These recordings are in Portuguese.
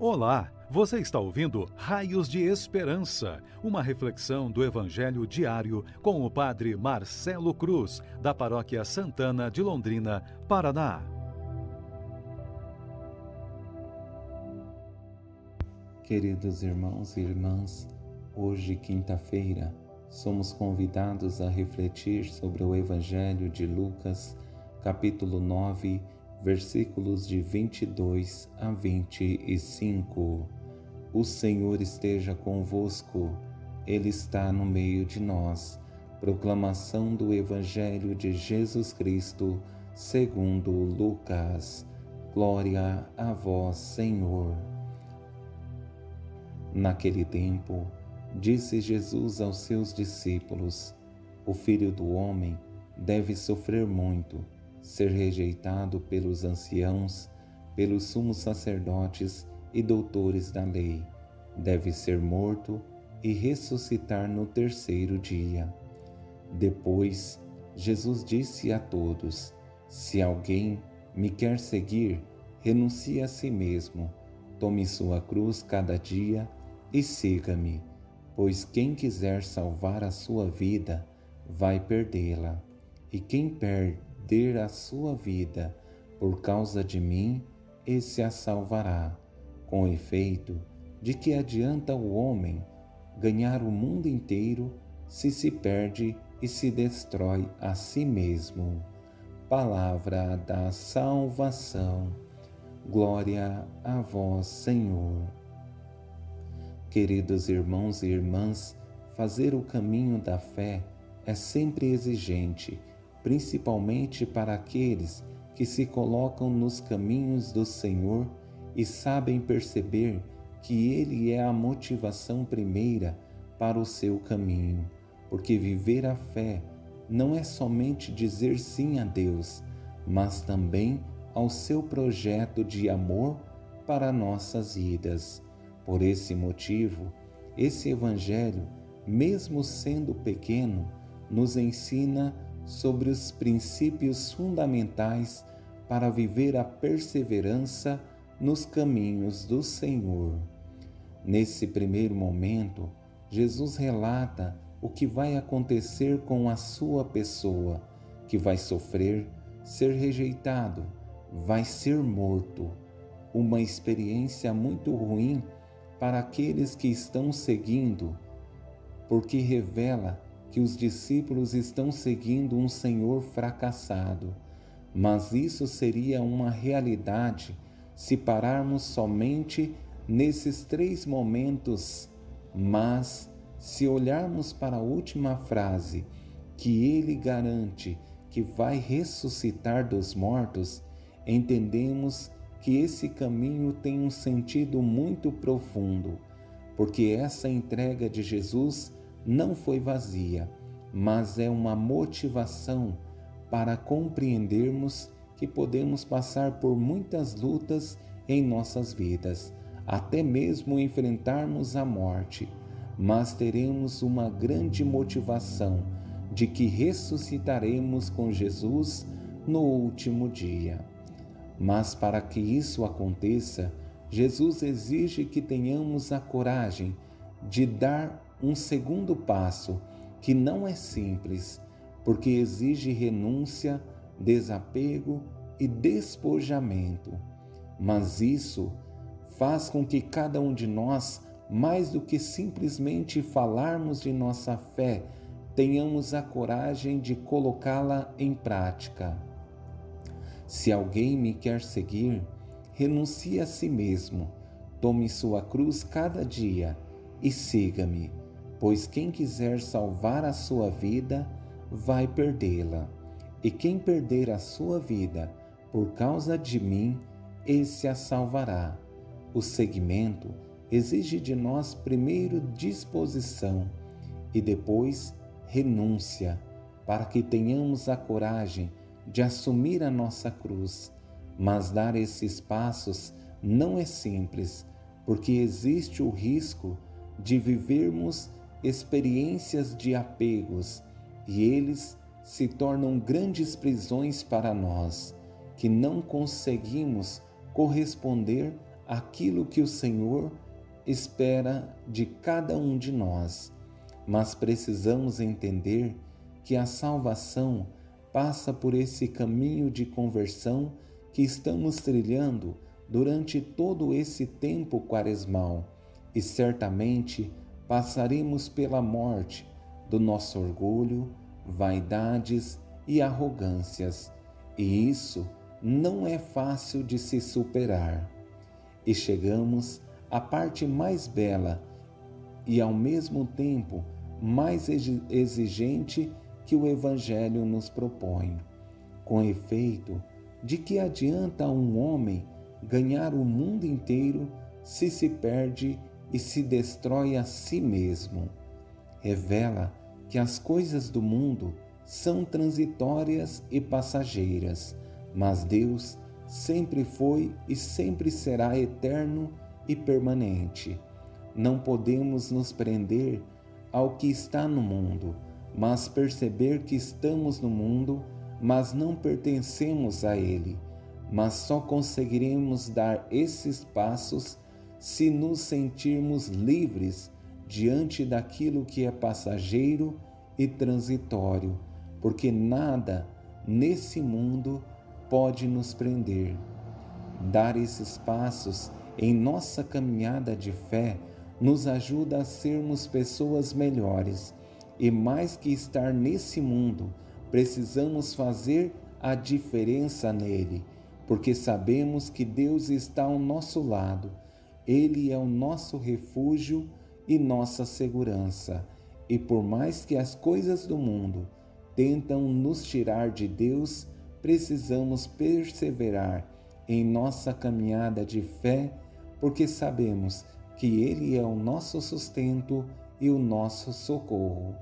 Olá, você está ouvindo Raios de Esperança, uma reflexão do Evangelho diário com o Padre Marcelo Cruz, da Paróquia Santana de Londrina, Paraná. Queridos irmãos e irmãs, hoje, quinta-feira, somos convidados a refletir sobre o Evangelho de Lucas, capítulo 9 versículos de 22 a 25. O Senhor esteja convosco, Ele está no meio de nós. Proclamação do Evangelho de Jesus Cristo, segundo Lucas. Glória a vós, Senhor. Naquele tempo, disse Jesus aos seus discípulos: O filho do homem deve sofrer muito ser rejeitado pelos anciãos, pelos sumos sacerdotes e doutores da lei, deve ser morto e ressuscitar no terceiro dia. Depois, Jesus disse a todos: Se alguém me quer seguir, renuncie a si mesmo, tome sua cruz cada dia e siga-me, pois quem quiser salvar a sua vida, vai perdê-la, e quem perde perder a sua vida por causa de mim, esse a salvará. Com efeito, de que adianta o homem ganhar o mundo inteiro se se perde e se destrói a si mesmo? Palavra da salvação. Glória a vós, Senhor. Queridos irmãos e irmãs, fazer o caminho da fé é sempre exigente principalmente para aqueles que se colocam nos caminhos do Senhor e sabem perceber que Ele é a motivação primeira para o seu caminho, porque viver a fé não é somente dizer sim a Deus, mas também ao seu projeto de amor para nossas vidas. Por esse motivo, esse Evangelho, mesmo sendo pequeno, nos ensina sobre os princípios fundamentais para viver a perseverança nos caminhos do Senhor. Nesse primeiro momento, Jesus relata o que vai acontecer com a sua pessoa, que vai sofrer, ser rejeitado, vai ser morto. Uma experiência muito ruim para aqueles que estão seguindo, porque revela que os discípulos estão seguindo um Senhor fracassado, mas isso seria uma realidade se pararmos somente nesses três momentos. Mas, se olharmos para a última frase, que ele garante que vai ressuscitar dos mortos, entendemos que esse caminho tem um sentido muito profundo, porque essa entrega de Jesus não foi vazia, mas é uma motivação para compreendermos que podemos passar por muitas lutas em nossas vidas, até mesmo enfrentarmos a morte, mas teremos uma grande motivação de que ressuscitaremos com Jesus no último dia. Mas para que isso aconteça, Jesus exige que tenhamos a coragem de dar um segundo passo que não é simples, porque exige renúncia, desapego e despojamento. Mas isso faz com que cada um de nós, mais do que simplesmente falarmos de nossa fé, tenhamos a coragem de colocá-la em prática. Se alguém me quer seguir, renuncie a si mesmo, tome sua cruz cada dia e siga-me pois quem quiser salvar a sua vida vai perdê-la, e quem perder a sua vida por causa de mim, esse a salvará. O seguimento exige de nós primeiro disposição e depois renúncia, para que tenhamos a coragem de assumir a nossa cruz. Mas dar esses passos não é simples, porque existe o risco de vivermos experiências de apegos e eles se tornam grandes prisões para nós, que não conseguimos corresponder aquilo que o Senhor espera de cada um de nós, mas precisamos entender que a salvação passa por esse caminho de conversão que estamos trilhando durante todo esse tempo quaresmal e certamente passaremos pela morte do nosso orgulho, vaidades e arrogâncias, e isso não é fácil de se superar. E chegamos à parte mais bela e ao mesmo tempo mais exigente que o Evangelho nos propõe. Com efeito, de que adianta um homem ganhar o mundo inteiro se se perde e se destrói a si mesmo? Revela que as coisas do mundo são transitórias e passageiras, mas Deus sempre foi e sempre será eterno e permanente. Não podemos nos prender ao que está no mundo, mas perceber que estamos no mundo, mas não pertencemos a ele. Mas só conseguiremos dar esses passos se nos sentirmos livres diante daquilo que é passageiro e transitório, porque nada nesse mundo pode nos prender. Dar esses passos em nossa caminhada de fé nos ajuda a sermos pessoas melhores e mais que estar nesse mundo, precisamos fazer a diferença nele, porque sabemos que Deus está ao nosso lado. Ele é o nosso refúgio e nossa segurança. E por mais que as coisas do mundo tentam nos tirar de Deus, precisamos perseverar em nossa caminhada de fé, porque sabemos que Ele é o nosso sustento e o nosso socorro.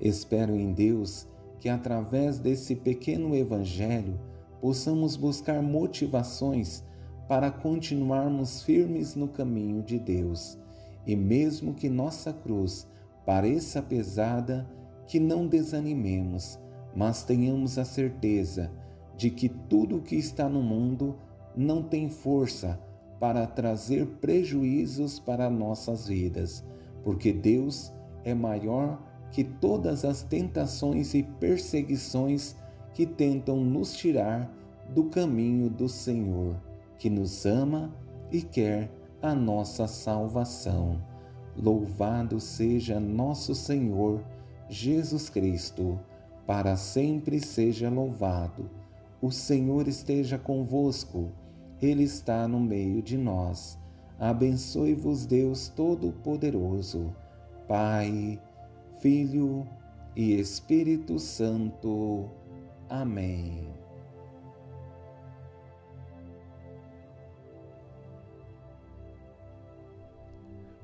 Espero em Deus que, através desse pequeno Evangelho, possamos buscar motivações para continuarmos firmes no caminho de Deus. E mesmo que nossa cruz pareça pesada, que não desanimemos, mas tenhamos a certeza de que tudo o que está no mundo não tem força para trazer prejuízos para nossas vidas, porque Deus é maior que todas as tentações e perseguições que tentam nos tirar do caminho do Senhor, que nos ama e quer a nossa salvação. Louvado seja nosso Senhor Jesus Cristo, para sempre seja louvado. O Senhor esteja convosco, Ele está no meio de nós. Abençoe-vos, Deus Todo-Poderoso, Pai Filho e Espírito Santo. Amém.